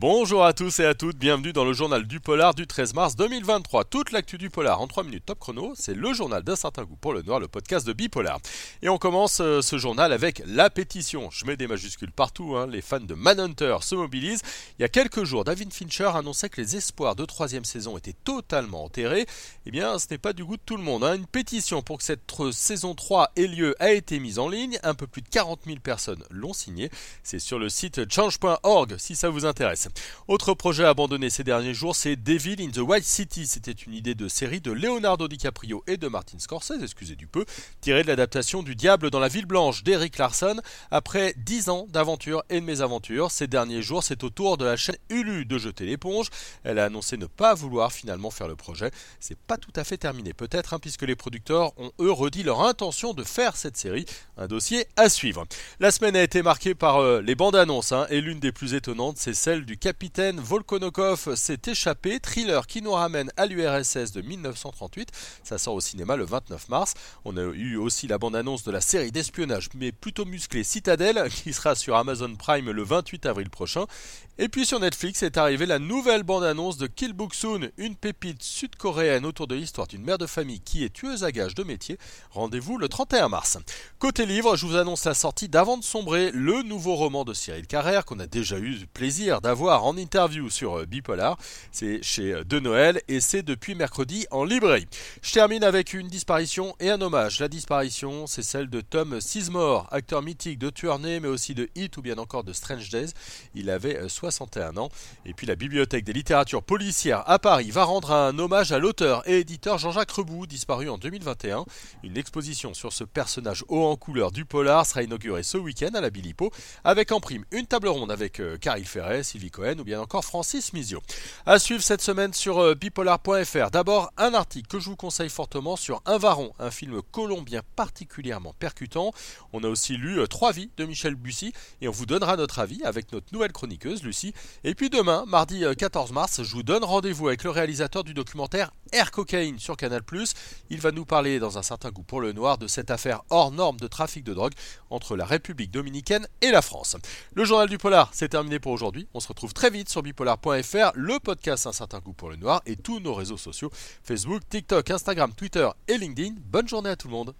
Bonjour à tous et à toutes, bienvenue dans le journal du polar du 13 mars 2023. Toute l'actu du polar en 3 minutes top chrono, c'est le journal d'un certain goût pour le noir, le podcast de Bipolar. Et on commence euh, ce journal avec la pétition. Je mets des majuscules partout, hein. les fans de Manhunter se mobilisent. Il y a quelques jours, David Fincher annonçait que les espoirs de troisième saison étaient totalement enterrés. Eh bien, ce n'est pas du goût de tout le monde. Hein. Une pétition pour que cette saison 3 ait lieu a été mise en ligne. Un peu plus de 40 000 personnes l'ont signée. C'est sur le site change.org si ça vous intéresse. Autre projet abandonné ces derniers jours, c'est Devil in the White City. C'était une idée de série de Leonardo DiCaprio et de Martin Scorsese, excusez du peu, tirée de l'adaptation du Diable dans la ville blanche d'Eric Larson. Après 10 ans d'aventures et de mésaventures, ces derniers jours, c'est au tour de la chaîne Hulu de jeter l'éponge. Elle a annoncé ne pas vouloir finalement faire le projet. C'est pas tout à fait terminé, peut-être, hein, puisque les producteurs ont eux redit leur intention de faire cette série. Un dossier à suivre. La semaine a été marquée par euh, les bandes annonces, hein, et l'une des plus étonnantes, c'est celle du capitaine Volkonokov s'est échappé, thriller qui nous ramène à l'URSS de 1938. Ça sort au cinéma le 29 mars. On a eu aussi la bande-annonce de la série d'espionnage, mais plutôt musclée Citadel, qui sera sur Amazon Prime le 28 avril prochain. Et puis sur Netflix est arrivée la nouvelle bande-annonce de Kill une pépite sud-coréenne autour de l'histoire d'une mère de famille qui est tueuse à gages de métier. Rendez-vous le 31 mars. Côté livre, je vous annonce la sortie d'Avant de sombrer, le nouveau roman de Cyril Carrère qu'on a déjà eu le plaisir d'avoir en interview sur euh, Bipolar. C'est chez euh, De Noël et c'est depuis mercredi en librairie. Je termine avec une disparition et un hommage. La disparition, c'est celle de Tom Sizemore, acteur mythique de Tuernay mais aussi de Hit ou bien encore de Strange Days. Il avait 61 euh, ans. Et puis la Bibliothèque des littératures policières à Paris va rendre un hommage à l'auteur et éditeur Jean-Jacques Rebout, disparu en 2021. Une exposition sur ce personnage haut en couleur du polar sera inaugurée ce week-end à la Bilipo, avec en prime une table ronde avec Caril Ferret, Sylvie Ou bien encore Francis Mizio. À suivre cette semaine sur euh, bipolar.fr. D'abord, un article que je vous conseille fortement sur Un Varon, un film colombien particulièrement percutant. On a aussi lu euh, Trois vies de Michel Bussy et on vous donnera notre avis avec notre nouvelle chroniqueuse Lucie. Et puis demain, mardi 14 mars, je vous donne rendez-vous avec le réalisateur du documentaire Air Cocaine sur Canal+. Il va nous parler dans un certain goût pour le noir de cette affaire hors norme de trafic de drogue entre la République dominicaine et la France. Le journal du polar, c'est terminé pour aujourd'hui. On se très vite sur bipolar.fr, le podcast Un certain goût pour le noir et tous nos réseaux sociaux Facebook, TikTok, Instagram, Twitter et LinkedIn. Bonne journée à tout le monde.